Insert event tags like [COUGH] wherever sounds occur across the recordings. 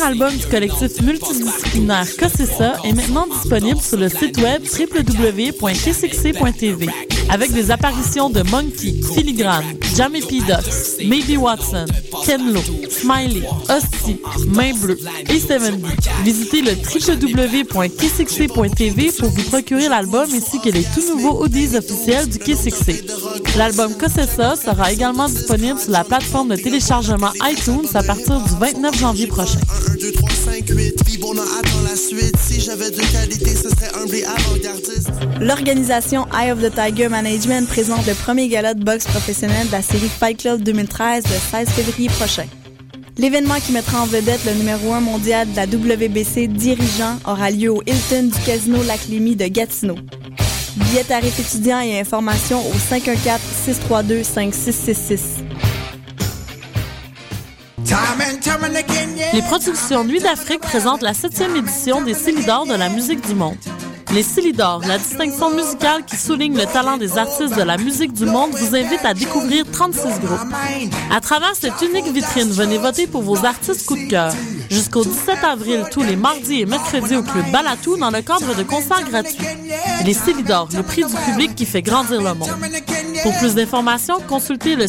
Premier album du collectif multidisciplinaire Cossessa est maintenant disponible sur le site web www.kcxc.tv avec des apparitions de Monkey, Filigrane, Jamie P. Ducks, Maybe Watson, Ken Lo, Smiley, Hostie, Main Bleue et Steven B. Visitez le www.kcxc.tv pour vous procurer l'album ainsi que les tout nouveaux audios officiels du KCXC. L'album Cossessa sera également disponible sur la plateforme de téléchargement iTunes à partir du 29 janvier prochain. L'organisation Eye of the Tiger Management présente le premier gala de boxe professionnel de la série Fight Club 2013 le 16 février prochain. L'événement qui mettra en vedette le numéro 1 mondial de la WBC dirigeant aura lieu au Hilton du Casino Lac-Lémy de Gatineau. Billets tarifs étudiants et informations au 514-632-5666. Les productions Nuit d'Afrique présentent la septième édition des Célidors de la musique du monde. Les Célidors, la distinction musicale qui souligne le talent des artistes de la musique du monde, vous invite à découvrir 36 groupes. À travers cette unique vitrine, venez voter pour vos artistes coup de cœur. Jusqu'au 17 avril, tous les mardis et mercredis au Club Balatou dans le cadre de concerts gratuits. Les Célidors, le prix du public qui fait grandir le monde. Pour plus d'informations, consultez le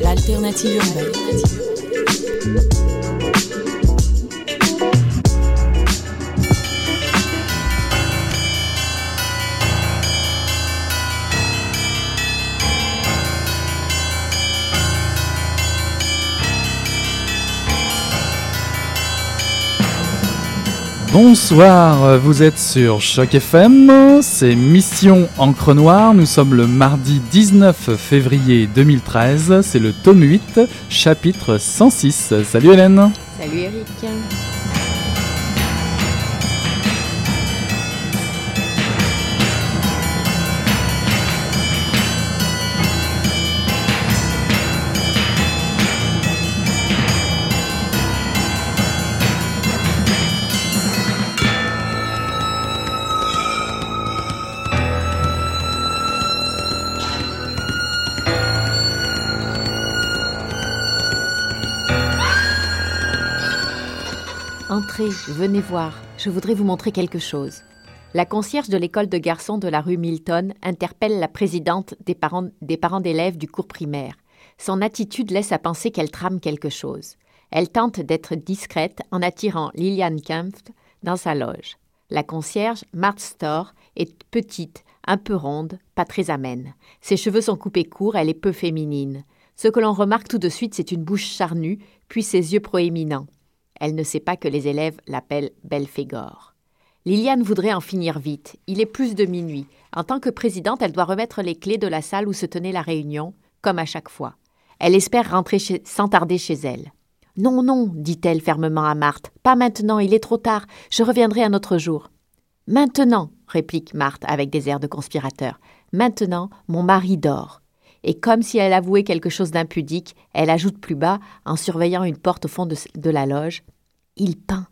L'alternative urbaine. Bonsoir, vous êtes sur Choc FM, c'est Mission Encre Noire, nous sommes le mardi 19 février 2013, c'est le tome 8, chapitre 106. Salut Hélène. Salut Eric Entrez, venez voir, je voudrais vous montrer quelque chose. La concierge de l'école de garçons de la rue Milton interpelle la présidente des parents des parents d'élèves du cours primaire. Son attitude laisse à penser qu'elle trame quelque chose. Elle tente d'être discrète en attirant Liliane Kempf dans sa loge. La concierge, Marthe Storr, est petite, un peu ronde, pas très amène. Ses cheveux sont coupés courts, elle est peu féminine. Ce que l'on remarque tout de suite, c'est une bouche charnue, puis ses yeux proéminents. Elle ne sait pas que les élèves l'appellent Belphégor. Liliane voudrait en finir vite. Il est plus de minuit. En tant que présidente, elle doit remettre les clés de la salle où se tenait la réunion, comme à chaque fois. Elle espère rentrer sans tarder chez elle. Non, non, dit-elle fermement à Marthe. Pas maintenant, il est trop tard. Je reviendrai un autre jour. Maintenant, réplique Marthe avec des airs de conspirateur. Maintenant, mon mari dort. Et comme si elle avouait quelque chose d'impudique, elle ajoute plus bas, en surveillant une porte au fond de, la loge Il peint.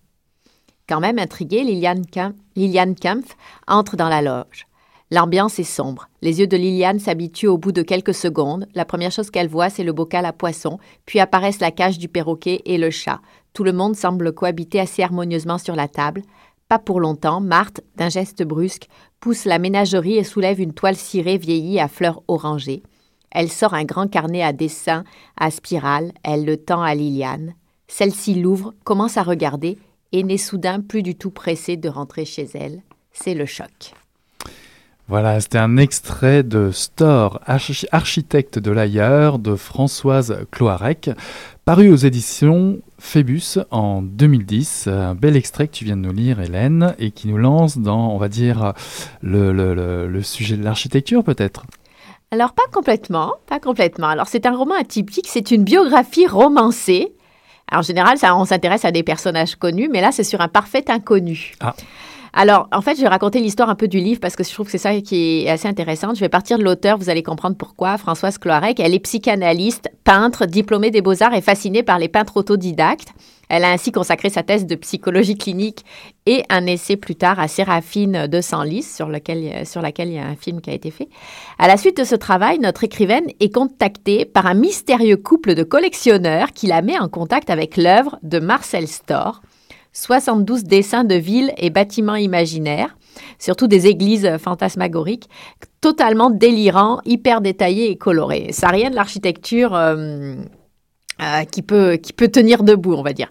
Quand même intriguée, Liliane, Kempf, Liliane Kempf entre dans la loge. L'ambiance est sombre. Les yeux de Liliane s'habituent au bout de quelques secondes. La première chose qu'elle voit, c'est le bocal à poisson, puis apparaissent la cage du perroquet et le chat. Tout le monde semble cohabiter assez harmonieusement sur la table. Pas pour longtemps, Marthe, d'un geste brusque, pousse la ménagerie et soulève une toile cirée vieillie à fleurs orangées. Elle sort un grand carnet à dessin à spirale, elle le tend à Liliane. Celle-ci l'ouvre, commence à regarder et n'est soudain plus du tout pressée de rentrer chez elle. C'est le choc. Voilà, c'était un extrait de Store, architecte de l'ailleurs, de Françoise Cloarec, paru aux éditions Phébus en 2010. Un bel extrait que tu viens de nous lire, Hélène, et qui nous lance dans, on va dire, le, le sujet de l'architecture peut-être. Alors pas complètement, pas complètement. Alors c'est un roman atypique, c'est une biographie romancée. en général, ça, on s'intéresse à des personnages connus, mais là c'est sur un parfait inconnu. Ah. Alors, en fait, je vais raconter l'histoire un peu du livre parce que je trouve que c'est ça qui est assez intéressant. Je vais partir de l'auteur, vous allez comprendre pourquoi. Françoise Cloarec, elle est psychanalyste, peintre, diplômée des beaux-arts et fascinée par les peintres autodidactes. Elle a ainsi consacré sa thèse de psychologie clinique et un essai plus tard à Séraphine de Senlis, sur, lequel, sur laquelle il y a un film qui a été fait. À la suite de ce travail, notre écrivaine est contactée par un mystérieux couple de collectionneurs qui la met en contact avec l'œuvre de Marcel Storr, 72 dessins de villes et bâtiments imaginaires, surtout des églises fantasmagoriques, totalement délirants, hyper détaillés et colorés. Ça rien de l'architecture euh, euh, qui, peut, qui peut tenir debout, on va dire.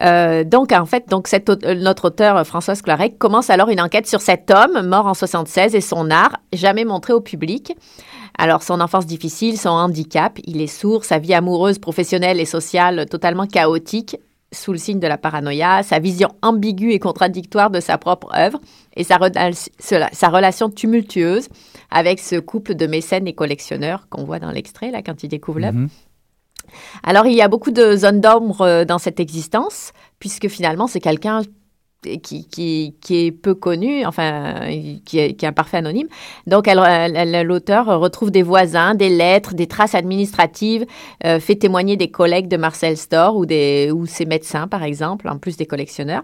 Euh, donc, en fait, donc notre auteur, Françoise Clarec, commence alors une enquête sur cet homme mort en 76 et son art, jamais montré au public. Alors, son enfance difficile, son handicap, il est sourd, sa vie amoureuse, professionnelle et sociale totalement chaotique, sous le signe de la paranoïa, sa vision ambiguë et contradictoire de sa propre œuvre et sa, sa relation tumultueuse avec ce couple de mécènes et collectionneurs qu'on voit dans l'extrait, là, quand il découvre l'œuvre. Mhm. Alors, il y a beaucoup de zones d'ombre euh, dans cette existence, puisque finalement, c'est quelqu'un qui, qui, qui, est peu connu, enfin, qui est, qui est un parfait anonyme. Donc, l'auteur retrouve des voisins, des lettres, des traces administratives, euh, fait témoigner des collègues de Marcel Storr ou, des, ou ses médecins, par exemple, en plus des collectionneurs.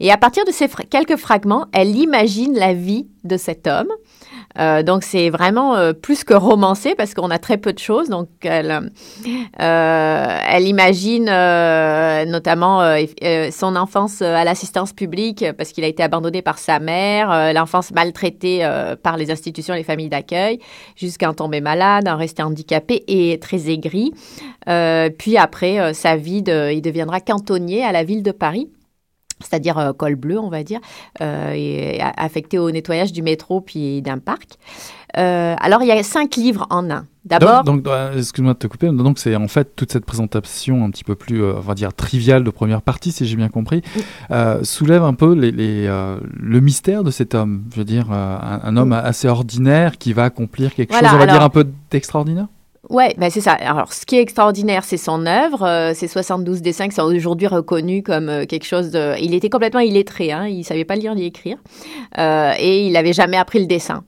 Et à partir de ces quelques fragments, elle imagine la vie de cet homme. Euh, donc c'est vraiment euh, plus que romancé parce qu'on a très peu de choses. Donc elle, euh, elle imagine notamment son enfance à l'assistance publique parce qu'il a été abandonné par sa mère, l'enfance maltraitée par les institutions et les familles d'accueil, jusqu'à en tomber malade, en rester handicapé et très aigri. puis après sa vie, de, il deviendra cantonnier à la ville de Paris c'est-à-dire euh, col bleu, on va dire, euh, et affecté au nettoyage du métro puis d'un parc. Euh, alors, il y a cinq livres en un. D'abord. Donc, excuse-moi de te couper. Donc, c'est en fait toute cette présentation un petit peu plus, on va dire, triviale de première partie, si j'ai bien compris, soulève un peu les, le mystère de cet homme. Je veux dire, un, homme assez ordinaire qui va accomplir quelque chose, on va dire, un peu d'extraordinaire Ouais, ben c'est ça. Alors, ce qui est extraordinaire, c'est son œuvre. Euh, ces 72 dessins qui sont aujourd'hui reconnus comme euh, quelque chose de. Il était complètement illettré, hein. Il savait pas lire ni écrire, euh, et il n'avait jamais appris le dessin.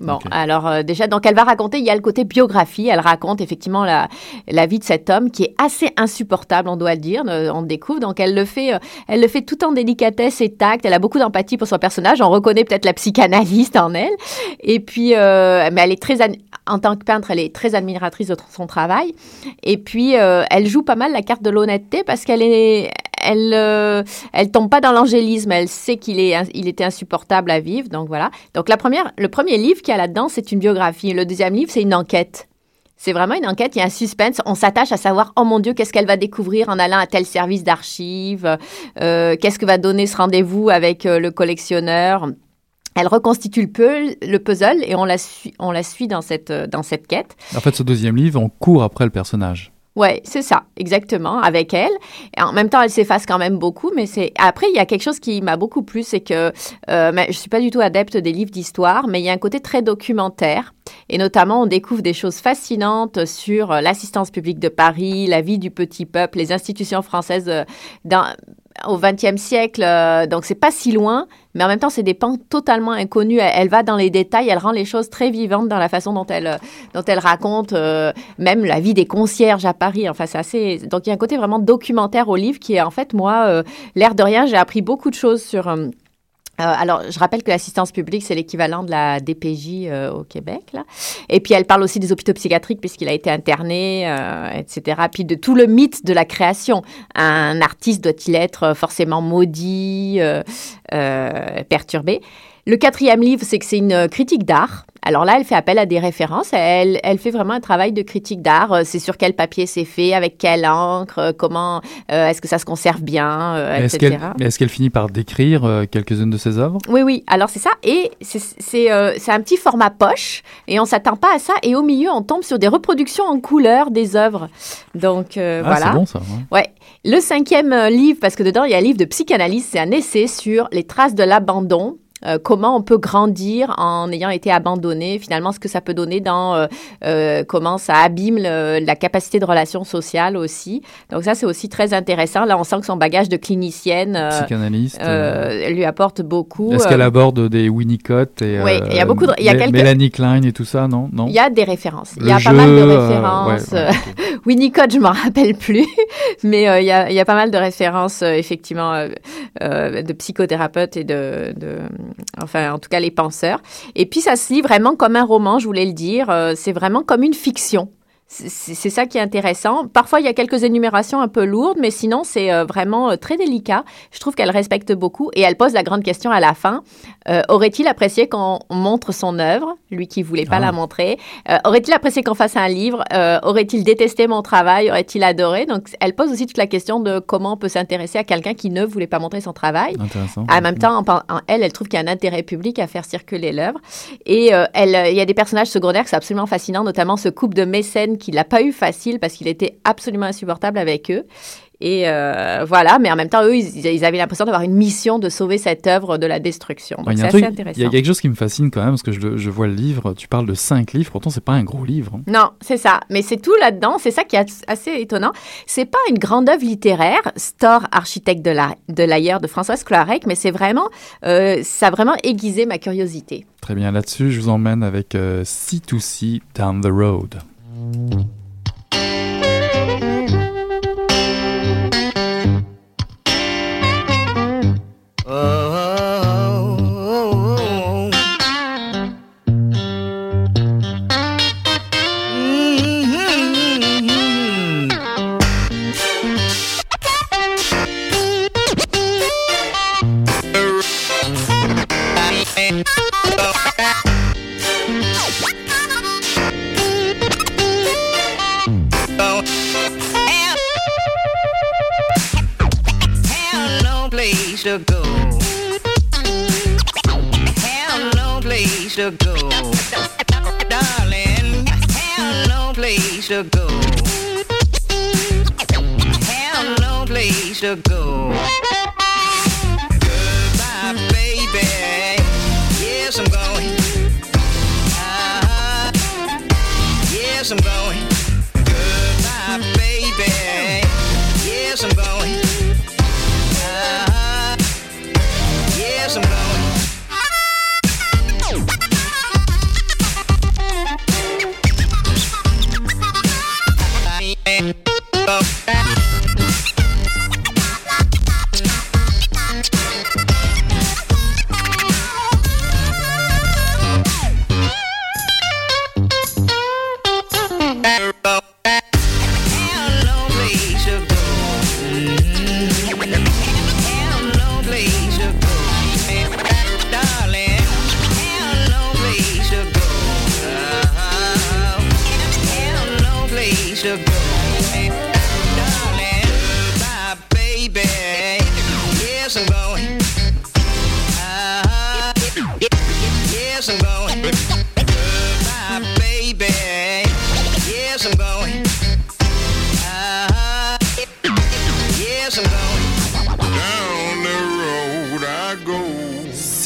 Bon, alors euh, déjà, donc elle va raconter, il y a le côté biographie, elle raconte effectivement la, la vie de cet homme qui est assez insupportable, on doit le dire, on le découvre, donc elle le fait, elle le fait tout en délicatesse et tact, elle a beaucoup d'empathie pour son personnage, on reconnaît peut-être la psychanalyste en elle, et puis, mais elle est très, en tant que peintre, elle est très admiratrice de son travail. Et puis, euh, elle joue pas mal la carte de l'honnêteté parce qu'elle est, elle, euh, elle tombe pas dans l'angélisme. Elle sait qu'il est, il était insupportable à vivre. Donc voilà. Donc la première, le premier livre qu'il y a là-dedans, c'est une biographie. Le deuxième livre, c'est une enquête. C'est vraiment une enquête, il y a un suspense. On s'attache à savoir, oh mon Dieu, qu'est-ce qu'elle va découvrir en allant à tel service d'archives euh, Qu'est-ce que va donner ce rendez-vous avec le collectionneur elle reconstitue le, puzzle et on la, suit, on la suit dans cette, dans cette quête. En fait, ce deuxième livre, on court après le personnage. Ouais, c'est ça, exactement, avec elle. Et en même temps, elle s'efface quand même beaucoup, mais c'est après il y a quelque chose qui m'a beaucoup plu, c'est que euh, je suis pas du tout adepte des livres d'histoire, mais il y a un côté très documentaire. Et notamment, on découvre des choses fascinantes sur l'assistance publique de Paris, la vie du petit peuple, les institutions françaises euh, au XXe siècle, euh, donc c'est pas si loin, mais en même temps c'est des pans totalement inconnus. Elle, va dans les détails, elle rend les choses très vivantes dans la façon dont elle dont elle raconte euh, même la vie des concierges à Paris. Enfin c'est assez, donc il y a un côté vraiment documentaire au livre qui est en fait moi euh, l'air de rien, j'ai appris beaucoup de choses sur euh, alors, je rappelle que l'assistance publique, c'est l'équivalent de la DPJ euh, au Québec. Et puis, elle parle aussi des hôpitaux psychiatriques puisqu'il a été interné, euh, etc. Puis de tout le mythe de la création. Un artiste doit-il être forcément maudit, perturbé? Le quatrième livre, c'est que c'est une critique d'art. Alors là, elle fait appel à des références. Elle, elle fait vraiment un travail de critique d'art. Euh, c'est sur quel papier c'est fait, avec quelle encre, euh, comment, euh, est-ce que ça se conserve bien, est-ce etc. Qu'elle, est-ce qu'elle finit par décrire quelques-unes de ses œuvres? Oui, oui. Alors c'est ça. Et c'est, c'est, un petit format poche. Et on s'attend pas à ça. Et au milieu, on tombe sur des reproductions en couleur des œuvres. Donc ah, voilà. C'est bon ça. Ouais. Le cinquième livre, parce que dedans il y a un livre de psychanalyse, c'est un essai sur les traces de l'abandon euh, comment on peut grandir en ayant été abandonné, finalement ce que ça peut donner dans euh, euh, comment ça abîme la capacité de relation sociale aussi. Donc ça c'est aussi très intéressant. Là on sent que son bagage de clinicienne, psychanalyste, lui apporte beaucoup. Est-ce qu'elle aborde des Winnicott et oui, il y a beaucoup de, il y a quelques... Mélanie Klein et tout ça, non? Non? Il y a des références. il y a pas mal de références. Ouais, [LAUGHS] Winnicott je m'en rappelle plus, [LAUGHS] mais il y, a, il y a pas mal de références effectivement de psychothérapeutes et de, de enfin en tout cas les penseurs. Et puis ça se lit vraiment comme un roman, je voulais le dire, euh, c'est vraiment comme une fiction. C'est ça qui est intéressant. Parfois, il y a quelques énumérations un peu lourdes, mais sinon, c'est euh, vraiment euh, très délicat. Je trouve qu'elle respecte beaucoup et elle pose la grande question à la fin. Euh, aurait-il apprécié qu'on montre son œuvre, lui qui voulait pas ah. la montrer Aurait-il apprécié qu'on fasse un livre? Aurait-il détesté mon travail? Aurait-il adoré? Donc, elle pose aussi toute la question de comment on peut s'intéresser à quelqu'un qui ne voulait pas montrer son travail. Intéressant. En même temps, en, elle, elle trouve qu'il y a un intérêt public à faire circuler l'œuvre. Et elle, il y a des personnages secondaires qui sont absolument fascinants, notamment ce couple de mécènes qu'il n'a pas eu facile parce qu'il était absolument insupportable avec eux. Et euh, voilà, mais en même temps, eux, ils, avaient l'impression d'avoir une mission de sauver cette œuvre de la destruction. Donc c'est assez intéressant. Il y a quelque chose qui me fascine quand même, parce que je, je vois le livre, tu parles de cinq livres, pourtant c'est pas un gros livre. Hein. Non, c'est ça. Mais c'est tout là-dedans, c'est ça qui est assez étonnant. C'est pas une grande œuvre littéraire, Store, architecte de l'ailleurs de, l'ailleurs de Françoise Clarec, mais c'est vraiment, euh, ça a vraiment aiguisé ma curiosité. Très bien, là-dessus, je vous emmène avec euh, C2C Down the Road. Mm-hmm.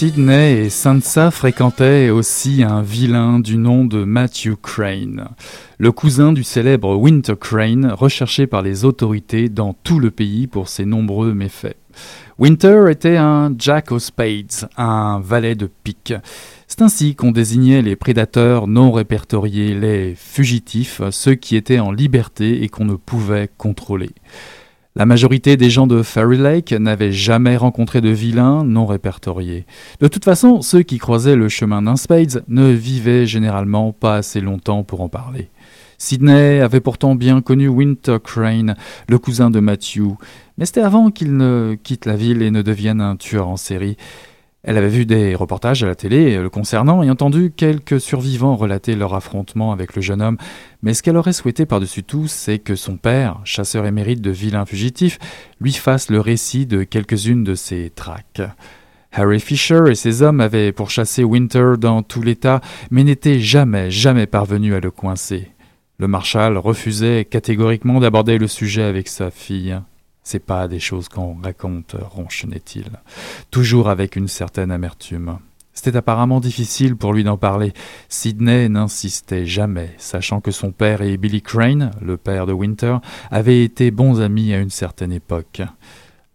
Sydney et Sansa fréquentaient aussi un vilain du nom de Matthew Crane, le cousin du célèbre Winter Crane, recherché par les autorités dans tout le pays pour ses nombreux méfaits. Winter était un Jack of Spades, un valet de pique. C'est ainsi qu'on désignait les prédateurs non répertoriés, les fugitifs, ceux qui étaient en liberté et qu'on ne pouvait contrôler. La majorité des gens de Fairy Lake n'avaient jamais rencontré de vilains non répertoriés. De toute façon, ceux qui croisaient le chemin d'un Spades ne vivaient généralement pas assez longtemps pour en parler. Sydney avait pourtant bien connu Winter Crane, le cousin de Matthew, mais c'était avant qu'il ne quitte la ville et ne devienne un tueur en série. Elle avait vu des reportages à la télé le concernant et entendu quelques survivants relater leur affrontement avec le jeune homme, mais ce qu'elle aurait souhaité par-dessus tout, c'est que son père, chasseur émérite de vilains fugitifs, lui fasse le récit de quelques-unes de ses traques. Harry Fisher et ses hommes avaient pourchassé Winter dans tout l'État, mais n'étaient jamais, jamais parvenus à le coincer. Le marshal refusait catégoriquement d'aborder le sujet avec sa fille. C'est pas des choses qu'on raconte, ronchonnait-il, toujours avec une certaine amertume. C'était apparemment difficile pour lui d'en parler. Sidney n'insistait jamais, sachant que son père et Billy Crane, le père de Winter, avaient été bons amis à une certaine époque.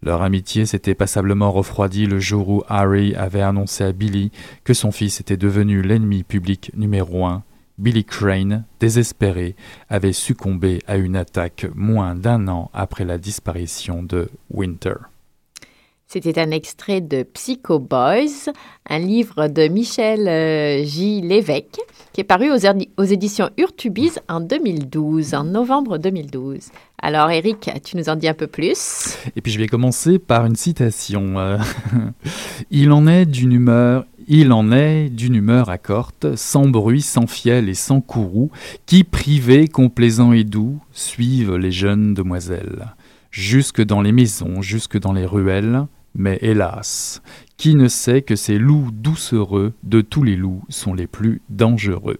Leur amitié s'était passablement refroidie le jour où Harry avait annoncé à Billy que son fils était devenu l'ennemi public numéro un Billy Crane, désespéré, avait succombé à une attaque moins d'un an après la disparition de Winter. C'était un extrait de Psycho Boys, un livre de Michel euh, J. Lévesque, qui est paru aux, éditions Urtubise en 2012, en novembre 2012. Alors, Eric, tu nous en dis un peu plus? Et puis, je vais commencer par une citation. Euh, [LAUGHS] Il en est d'une humeur il en est d'une humeur accorte, sans bruit, sans fiel et sans courroux, qui, privés, complaisants et doux, suivent les jeunes demoiselles, jusque dans les maisons, jusque dans les ruelles, mais hélas, qui ne sait que ces loups doucereux de tous les loups sont les plus dangereux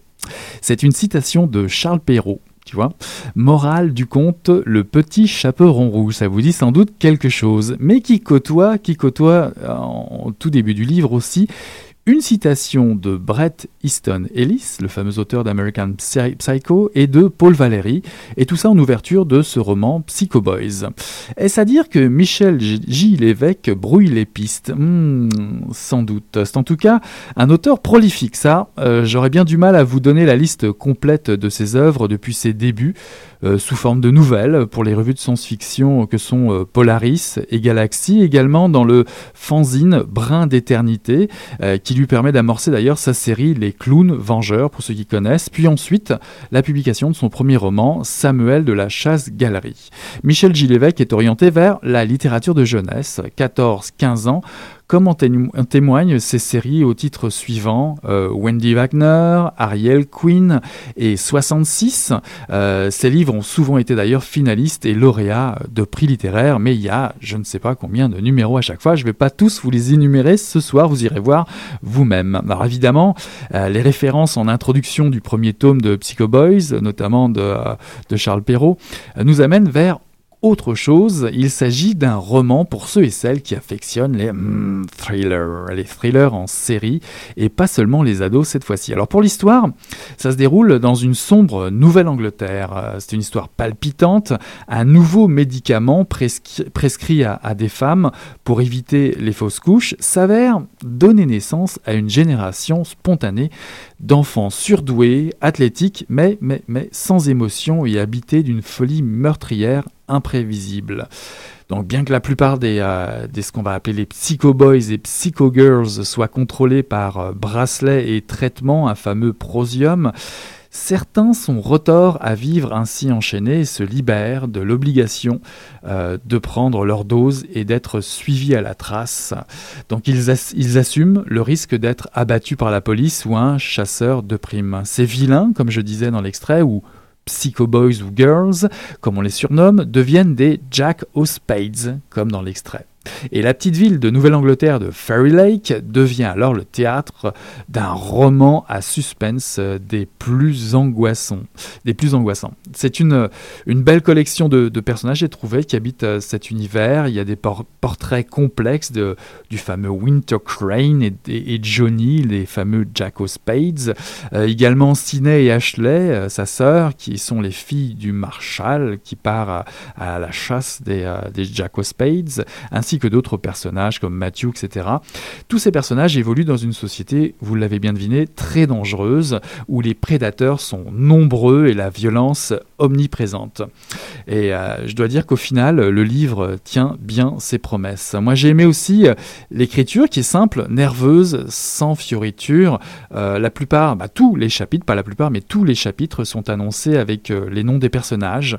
C'est une citation de Charles Perrault, tu vois. Morale du conte, le petit chaperon rouge, ça vous dit sans doute quelque chose, mais qui côtoie, qui côtoie en tout début du livre aussi une citation de Bret Easton Ellis, le fameux auteur d'American Psycho, et de Paul Valéry, et tout ça en ouverture de ce roman Psycho Boys. Est-ce à dire que Michel J. Lévesque brouille les pistes? Hmm, Sans doute. C'est en tout cas un auteur prolifique, ça. Euh, j'aurais bien du mal à vous donner la liste complète de ses œuvres depuis ses débuts. Euh, sous forme de nouvelles pour les revues de science-fiction que sont euh, Polaris et Galaxy, également dans le fanzine Brin d'éternité, euh, qui lui permet d'amorcer d'ailleurs sa série Les Clowns Vengeurs, pour ceux qui connaissent, puis ensuite la publication de son premier roman, Samuel de la Chasse-Galerie. Michel Gillévesque est orienté vers la littérature de jeunesse, 14-15 ans, comme en, témoignent ces séries au titre suivant euh, Wendy Wagner, Ariel Queen et 66. Euh, ces livres ont souvent été d'ailleurs finalistes et lauréats de prix littéraires, mais il y a je ne sais pas combien de numéros à chaque fois. Je ne vais pas tous vous les énumérer ce soir, vous irez voir vous-même. Alors évidemment, euh, les références en introduction du premier tome de Psycho Boys, notamment de Charles Perrault, nous amènent vers autre chose, il s'agit d'un roman pour ceux et celles qui affectionnent les hmm, thrillers, les thrillers en série, et pas seulement les ados cette fois-ci. Alors pour l'histoire, ça se déroule dans une sombre Nouvelle-Angleterre. Euh, c'est une histoire palpitante. Un nouveau médicament prescrit à, des femmes pour éviter les fausses couches s'avère donner naissance à une génération spontanée d'enfants surdoués, athlétiques, mais, mais, mais sans émotion et habités d'une folie meurtrière imprévisible. Donc bien que la plupart des, euh, des ce qu'on va appeler les psycho boys et psycho girls soient contrôlés par euh, bracelet et traitement, un fameux prosium, Certains sont retors à vivre ainsi enchaînés et se libèrent de l'obligation euh, de prendre leur dose et d'être suivis à la trace. Donc ils, ils assument le risque d'être abattus par la police ou un chasseur de primes. Ces vilains, comme je disais dans l'extrait, ou Psycho Boys ou Girls, comme on les surnomme, deviennent des Jack O'Spades, comme dans l'extrait. Et la petite ville de Nouvelle-Angleterre de Fairy Lake devient alors le théâtre d'un roman à suspense des plus angoissants. Des plus angoissants. C'est une, une belle collection de, personnages, j'ai trouvé, qui habitent euh, cet univers. Il y a des portraits complexes de, du fameux Winter Crane et, Johnny, les fameux Jack Spades. Euh, également Sidney et Ashley, euh, sa sœur, qui sont les filles du Marshal, qui part à, la chasse des, des Jack Spades, ainsi que d'autres personnages comme Matthew, etc. Tous ces personnages évoluent dans une société, vous l'avez bien deviné, très dangereuse, où les prédateurs sont nombreux et la violence omniprésente. Et euh, je dois dire qu'au final, le livre tient bien ses promesses. Moi, j'ai aimé aussi euh, l'écriture qui est simple, nerveuse, sans fioriture. Euh, la plupart, bah, tous les chapitres, pas la plupart, mais tous les chapitres sont annoncés avec les noms des personnages,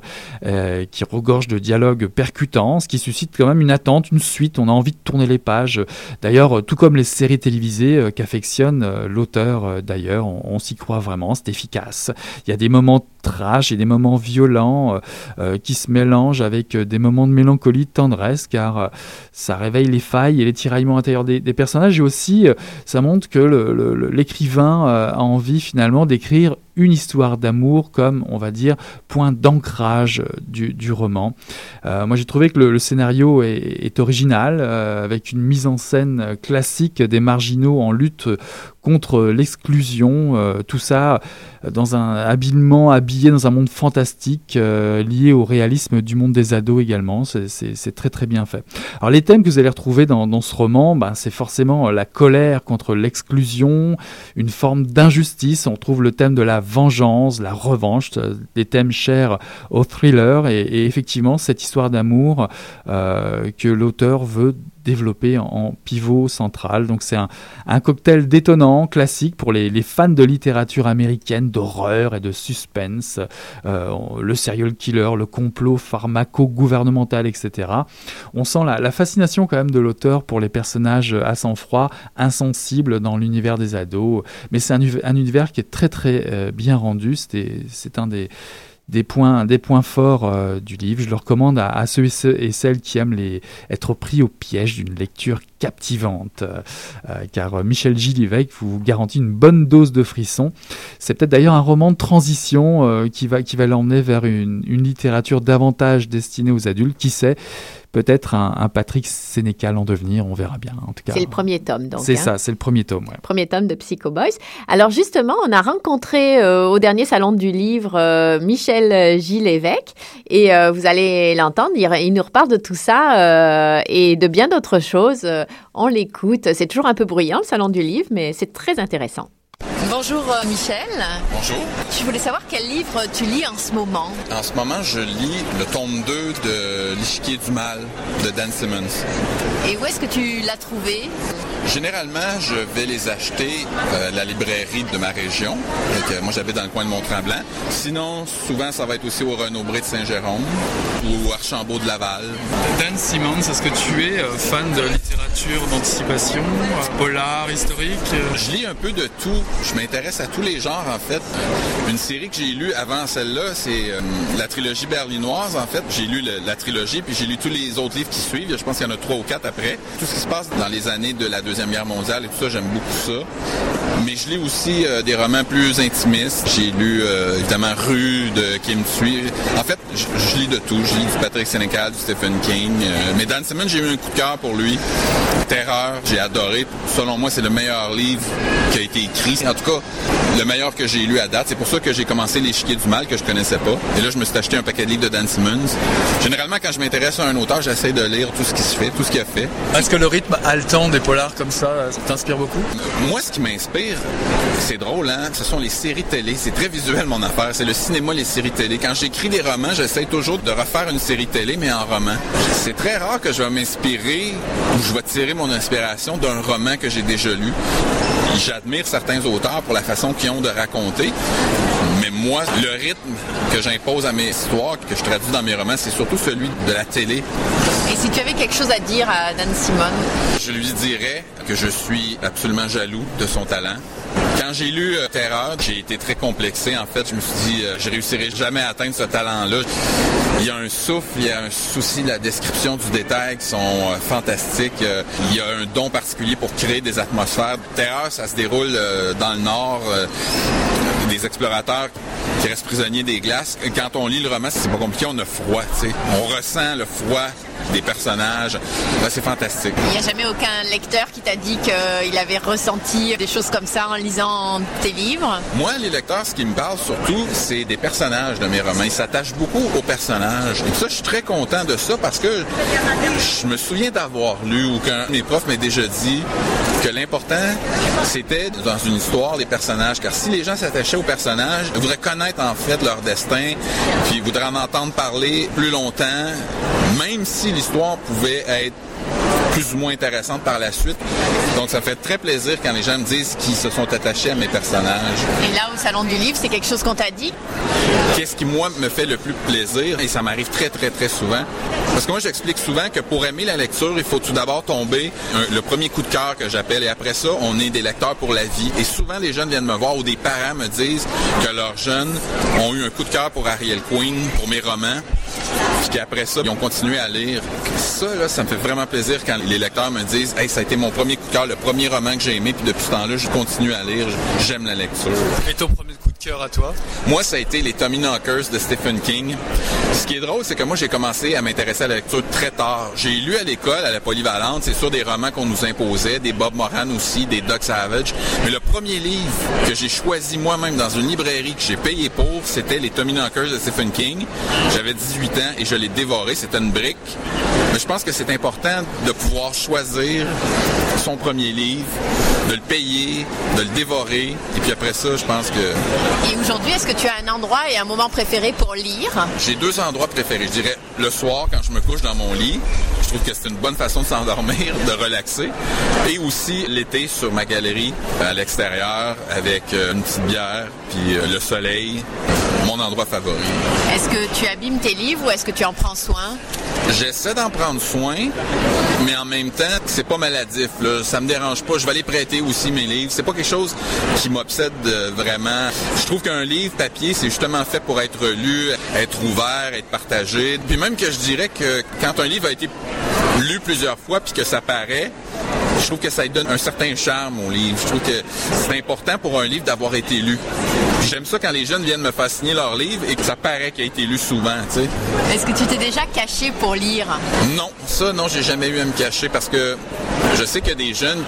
qui regorgent de dialogues percutants, ce qui suscite quand même une attente, une suite, on a envie de tourner les pages. D'ailleurs, tout comme les séries télévisées qu'affectionne l'auteur, d'ailleurs, on, s'y croit vraiment, c'est efficace. Il y a des moments trash et des moments violents euh, euh, qui se mélangent avec euh, des moments de mélancolie, de tendresse, car ça réveille les failles et les tiraillements intérieurs des, personnages. Et aussi, ça montre que l'écrivain a envie finalement d'écrire une histoire d'amour comme, on va dire, point d'ancrage du, roman. Euh, moi, j'ai trouvé que le, scénario est, original, euh, avec une mise en scène classique des marginaux en lutte contre l'exclusion, euh, tout ça dans un habilement habillé dans un monde fantastique lié au réalisme du monde des ados également. C'est très très bien fait. Alors les thèmes que vous allez retrouver dans, ce roman, ben, c'est forcément la colère contre l'exclusion, une forme d'injustice. On trouve le thème de la vengeance, la revanche, euh, des thèmes chers au thriller et, effectivement cette histoire d'amour euh, que l'auteur veut développé en, pivot central. Donc c'est un, cocktail détonnant, classique pour les, fans de littérature américaine, d'horreur et de suspense. Euh, le serial killer, le complot pharmaco-gouvernemental, etc. On sent la, fascination quand même de l'auteur pour les personnages à sang-froid, insensibles dans l'univers des ados. Mais c'est un, un, univers qui est très très euh, bien rendu. C'est un des des points, des forts euh, du livre. Je le recommande à, ceux et, celles qui aiment les, être pris au piège d'une lecture captivante, euh, euh, car Michel Gilivec vous garantit une bonne dose de frissons. C'est peut-être d'ailleurs un roman de transition qui va, l'emmener vers une littérature davantage destinée aux adultes. Qui sait? Peut-être un, Patrick Sénécal en devenir, on verra bien. En tout cas, c'est le premier tome, donc. C'est hein. ça, c'est le premier tome. Ouais. Premier tome de Psycho Boys. Alors justement, on a rencontré euh, au dernier salon du livre euh, Michel Gilles Évêque, et euh, vous allez l'entendre. Il, nous reparle de tout ça et de bien d'autres choses. on l'écoute. C'est toujours un peu bruyant le salon du livre, mais c'est très intéressant. Bonjour euh, Michel. Bonjour. Je voulais savoir quel livre tu lis en ce moment. En ce moment, je lis le tome 2 de L'échiquier du mal de Dan Simmons. Et où est-ce que tu l'as trouvé? Généralement, je vais les acheter euh, à la librairie de ma région. moi, j'habite dans le coin de Mont-Tremblant. Sinon, souvent, ça va être aussi au Renaud-Bré de Saint-Jérôme ou Archambault de Laval. Dan Simmons, est-ce que tu es euh, fan de littérature d'anticipation, polar, historique? Je lis un peu de tout. Je m'intéresse à tous les genres, en fait. Une série que j'ai lue avant celle-là, c'est euh, la trilogie berlinoise, en fait. J'ai lu la trilogie, puis j'ai lu tous les autres livres qui suivent. Je pense qu'il y en a trois ou quatre après. Tout ce qui se passe dans les années de la Deuxième Guerre mondiale et tout ça, j'aime beaucoup ça. Mais je lis aussi euh, des romans plus intimistes. J'ai lu, euh, évidemment, Rue de Kim Thuy. En fait, je lis de tout. Je lis du Patrick Sénécal, du Stephen King. mais Dan Simmons, j'ai eu un coup de cœur pour lui. Terreur, j'ai adoré. Selon moi, c'est le meilleur livre qui a été écrit en tout cas, le meilleur que j'ai lu à date. C'est pour ça que j'ai commencé L'échiquier du mal, que je connaissais pas. Et là, je me suis acheté un paquet de livres de Dan Simmons. Généralement, quand je m'intéresse à un auteur, j'essaie de lire tout ce qui se fait, tout ce qu'il a fait. Est-ce que le rythme haletant des polars comme ça, ça t'inspire beaucoup? Moi, ce qui m'inspire, c'est drôle, hein? Ce sont les séries télé. C'est très visuel, mon affaire. C'est le cinéma, les séries télé. Quand j'écris des romans, j'essaie toujours de refaire une série télé, mais en roman. C'est très rare que je vais m'inspirer ou je vais tirer mon inspiration d'un roman que j'ai déjà lu. J'admire certains auteurs pour la façon qu'ils ont de raconter. Mais moi, le rythme que j'impose à mes histoires, que je traduis dans mes romans, c'est surtout celui de la télé. Et si tu avais quelque chose à dire à Dan Simone? Je lui dirais que je suis absolument jaloux de son talent. Quand j'ai lu euh, Terreur, j'ai été très complexé. En fait, je me suis dit, euh, je réussirai jamais à atteindre ce talent-là. Il y a un souffle, il y a un souci de la description du détail qui sont euh, fantastiques. il y a un don particulier pour créer des atmosphères. Terreur, ça se déroule dans le nord des explorateurs qui restent prisonniers des glaces. Quand on lit le roman, c'est pas compliqué, on a froid, tu sais. On ressent le froid des personnages. c'est fantastique. Il n'y a jamais aucun lecteur qui t'a dit qu'il avait ressenti des choses comme ça en lisant tes livres? Moi, les lecteurs, ce qui me parle surtout, c'est des personnages de mes romans. Ils s'attachent beaucoup aux personnages. Et ça, je suis très content de ça parce que je me souviens d'avoir lu ou qu'un mes profs m'a déjà dit que l'important, c'était dans une histoire les personnages. Car si les gens s'attachaient aux personnages, ils voudraient connaître en fait leur destin, puis voudraient en entendre parler plus longtemps, même si l'histoire pouvait être plus ou moins intéressantes par la suite. Donc, ça fait très plaisir quand les gens me disent qu'ils se sont attachés à mes personnages. Et là, au Salon du Livre, c'est quelque chose qu'on t'a dit? Qu'est-ce qui, moi, me fait le plus plaisir, et ça m'arrive très, très, très souvent, parce que moi, j'explique souvent que pour aimer la lecture, il faut tout d'abord tomber un- le premier coup de cœur que j'appelle, et après ça, on est des lecteurs pour la vie. Et souvent, les jeunes viennent me voir ou des parents me disent que leurs jeunes ont eu un coup de cœur pour Ariel Queen, pour mes romans, puis qu'après ça, ils ont continué à lire. Ça, ça me fait vraiment plaisir quand les lecteurs me disent Hey, ça a été mon premier coup de cœur, le premier roman que j'ai aimé, puis depuis ce temps-là, je continue à lire, j'aime la lecture. Moi, ça a été les Tommy Knockers de Stephen King. Ce qui est drôle, c'est que moi, j'ai commencé à m'intéresser à la lecture très tard. J'ai lu à l'école, à la polyvalente, c'est sûr des romans qu'on nous imposait, des Bob Moran aussi, des Doc Savage. Mais le premier livre que j'ai choisi moi-même dans une librairie que j'ai payé pour, c'était les Tommy Knockers de Stephen King. J'avais 18 ans et je l'ai dévoré. C'était une brique. Mais je pense que c'est important de pouvoir choisir son premier livre, de le payer, de le dévorer. Et puis après ça, je pense que Et aujourd'hui, est-ce que tu as un endroit et un moment préféré pour lire? j'ai deux endroits préférés. Je dirais le soir quand je me couche dans mon lit. Je trouve que c'est une bonne façon de s'endormir, [LAUGHS] de relaxer. Et aussi l'été sur ma galerie à l'extérieur avec euh, une petite bière puis euh, le soleil. Mon endroit favori. Est-ce que tu abîmes tes livres ou est-ce que tu en prends soin? J'essaie d'en prendre soin, mais en même temps, c'est pas maladif. Là. Ça me dérange pas. Je vais les prêter aussi mes livres. C'est pas quelque chose qui m'obsède euh, vraiment. Je trouve qu'un livre papier, c'est justement fait pour être lu, être ouvert, être partagé. Puis même que je dirais que quand un livre a été lu plusieurs fois puis que ça paraît, je trouve que ça donne un certain charme au livre. Je trouve que c'est important pour un livre d'avoir été lu. J'aime ça quand les jeunes viennent me faire signer leur livre et que ça paraît qu'il a été lu souvent, tu sais. Est-ce que tu t'es déjà caché pour lire? Non, ça, non, j'ai jamais eu à me cacher parce que je sais qu'il y a des jeunes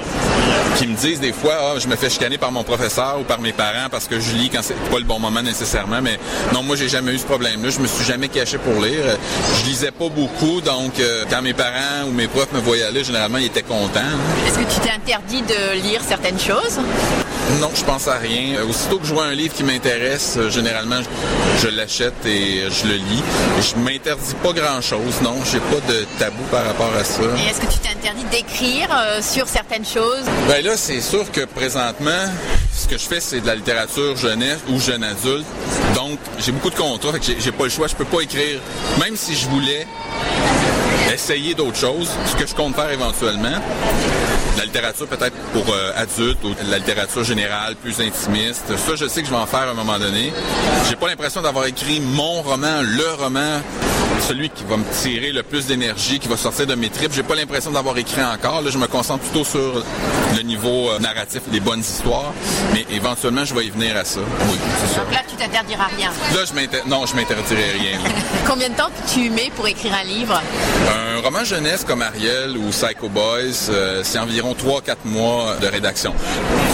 qui me disent des fois, ah, je me fais chicaner par mon professeur ou par mes parents parce que je lis quand c'est pas le bon moment nécessairement. Mais non, moi, j'ai jamais eu ce problème-là. Je me suis jamais caché pour lire. Je lisais pas beaucoup, donc euh, quand mes parents ou mes profs me voyaient aller, généralement, ils étaient contents. Est-ce que tu t'es interdit de lire certaines choses? Non, je pense à rien. Aussitôt que je vois un livre qui m'intéresse, euh, généralement, je, je l'achète et euh, je le lis. Je m'interdis pas grand-chose, non. J'ai pas de tabou par rapport à ça. Et est-ce que tu t'es interdit d'écrire euh, sur certaines choses? Ben là, c'est sûr que présentement, ce que je fais, c'est de la littérature jeunesse ou jeune adulte. Donc, j'ai beaucoup de contrats, fait que j'ai- j'ai pas le choix. Je peux pas écrire, même si je voulais essayer d'autres choses, ce que je compte faire éventuellement. La littérature peut-être pour euh, adultes ou la littérature générale, plus intimiste. Ça, je sais que je vais en faire à un moment donné. J'ai pas l'impression d'avoir écrit mon roman, le roman, celui qui va me tirer le plus d'énergie, qui va sortir de mes tripes. J'ai pas l'impression d'avoir écrit encore. Là, je me concentre plutôt sur le niveau euh, narratif, les bonnes histoires. Mais éventuellement, je vais y venir à ça. Oui, c'est ça. Donc là, tu t'interdiras rien. Là, je m'inter... non, je m'interdirai rien. [LAUGHS] Combien de temps tu mets pour écrire un livre? Un roman jeunesse comme Ariel ou Psycho Boys, euh, c'est environ 3-4 mois de rédaction.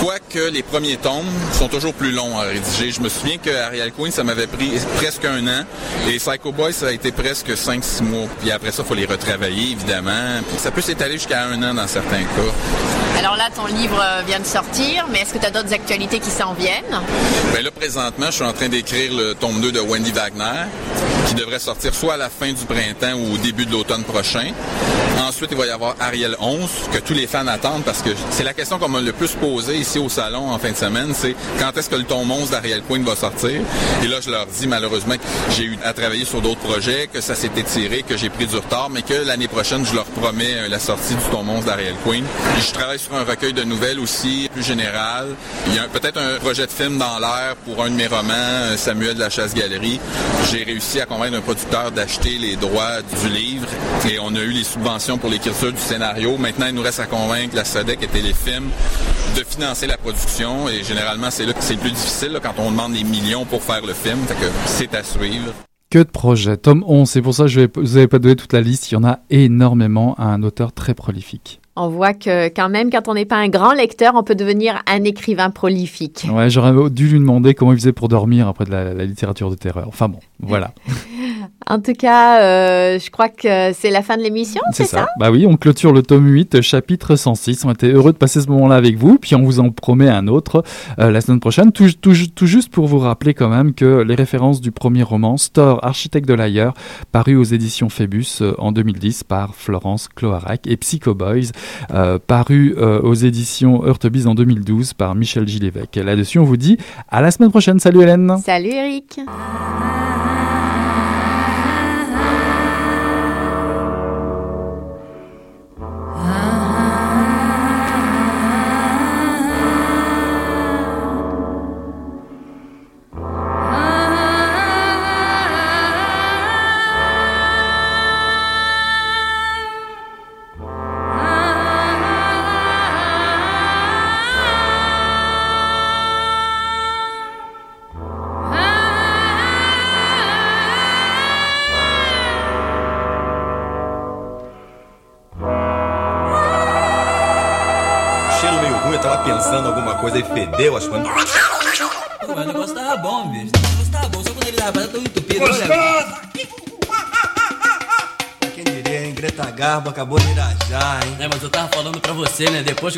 Quoique les premiers tomes sont toujours plus longs à rédiger. Je me souviens que Ariel Queen, ça m'avait pris presque un an. Et Psycho Boys, ça a été presque 5-6 mois. Puis après ça, il faut les retravailler, évidemment. Puis ça peut s'étaler jusqu'à un an dans certains cas. Alors là, ton livre euh, vient de sortir, mais est-ce que tu as d'autres actualités qui s'en viennent? Ben là, présentement, je suis en train d'écrire le tome 2 de Wendy Wagner, qui devrait sortir soit à la fin du printemps ou au début de l'automne prochain. Ensuite, il va y avoir Ariel 11, que tous les fans attendent parce que c'est la question qu'on m'a le plus posée au salon en fin de semaine, c'est quand est-ce que le tome 11 d'Ariel Queen va sortir? Et là, je leur dis malheureusement que j'ai eu à travailler sur d'autres projets, que ça s'est étiré, que j'ai pris du retard, mais que l'année prochaine, je leur promets euh, la sortie du tome 11 d'Ariel Queen. Je travaille sur un recueil de nouvelles aussi, plus général. Il y a peut-être un projet de film dans l'air pour un de mes romans, euh, Samuel de la Chasse-Galerie. J'ai réussi à convaincre un producteur d'acheter les droits du livre et on a eu les subventions pour l'écriture du scénario. Maintenant, il nous reste à convaincre la SODEC et Téléfilm de financer la production et généralement, c'est là que c'est le plus difficile quand on demande des millions pour faire le film. C'est à suivre. Que de projets. Tome 11, c'est pour ça que je vais, vous n'avez pas donné toute la liste. Il y en a énormément à un auteur très prolifique. On voit que quand même, quand on n'est pas un grand lecteur, on peut devenir un écrivain prolifique. Ouais, j'aurais dû lui demander comment il faisait pour dormir après de la, la littérature de terreur. Enfin bon, voilà. [LAUGHS] En tout cas, euh, je crois que c'est la fin de l'émission, c'est ça, Bah oui, on clôture le tome 8, chapitre 106. On était heureux de passer ce moment-là avec vous, puis on vous en promet un autre euh, la semaine prochaine. Tout, tout, tout, juste pour vous rappeler quand même que les références du premier roman, Store, architecte de l'ailleurs, paru aux éditions Phébus euh, en 2010 par Florence Cloarac, et Psycho Boys, euh, paru euh, aux éditions Heurtebise en 2012 par Michel Gillévesque. Là-dessus, on vous dit à la semaine prochaine. Salut Hélène. Salut Eric. E fedeu as coisas. Pô, mas o negócio tava bom, bicho. O negócio tava bom, só quando ele tava fazendo tão entupido. Gostoso! Quem diria, hein? Greta Garbo acabou de irajar, hein? É, mas eu tava falando pra você, né? Depois que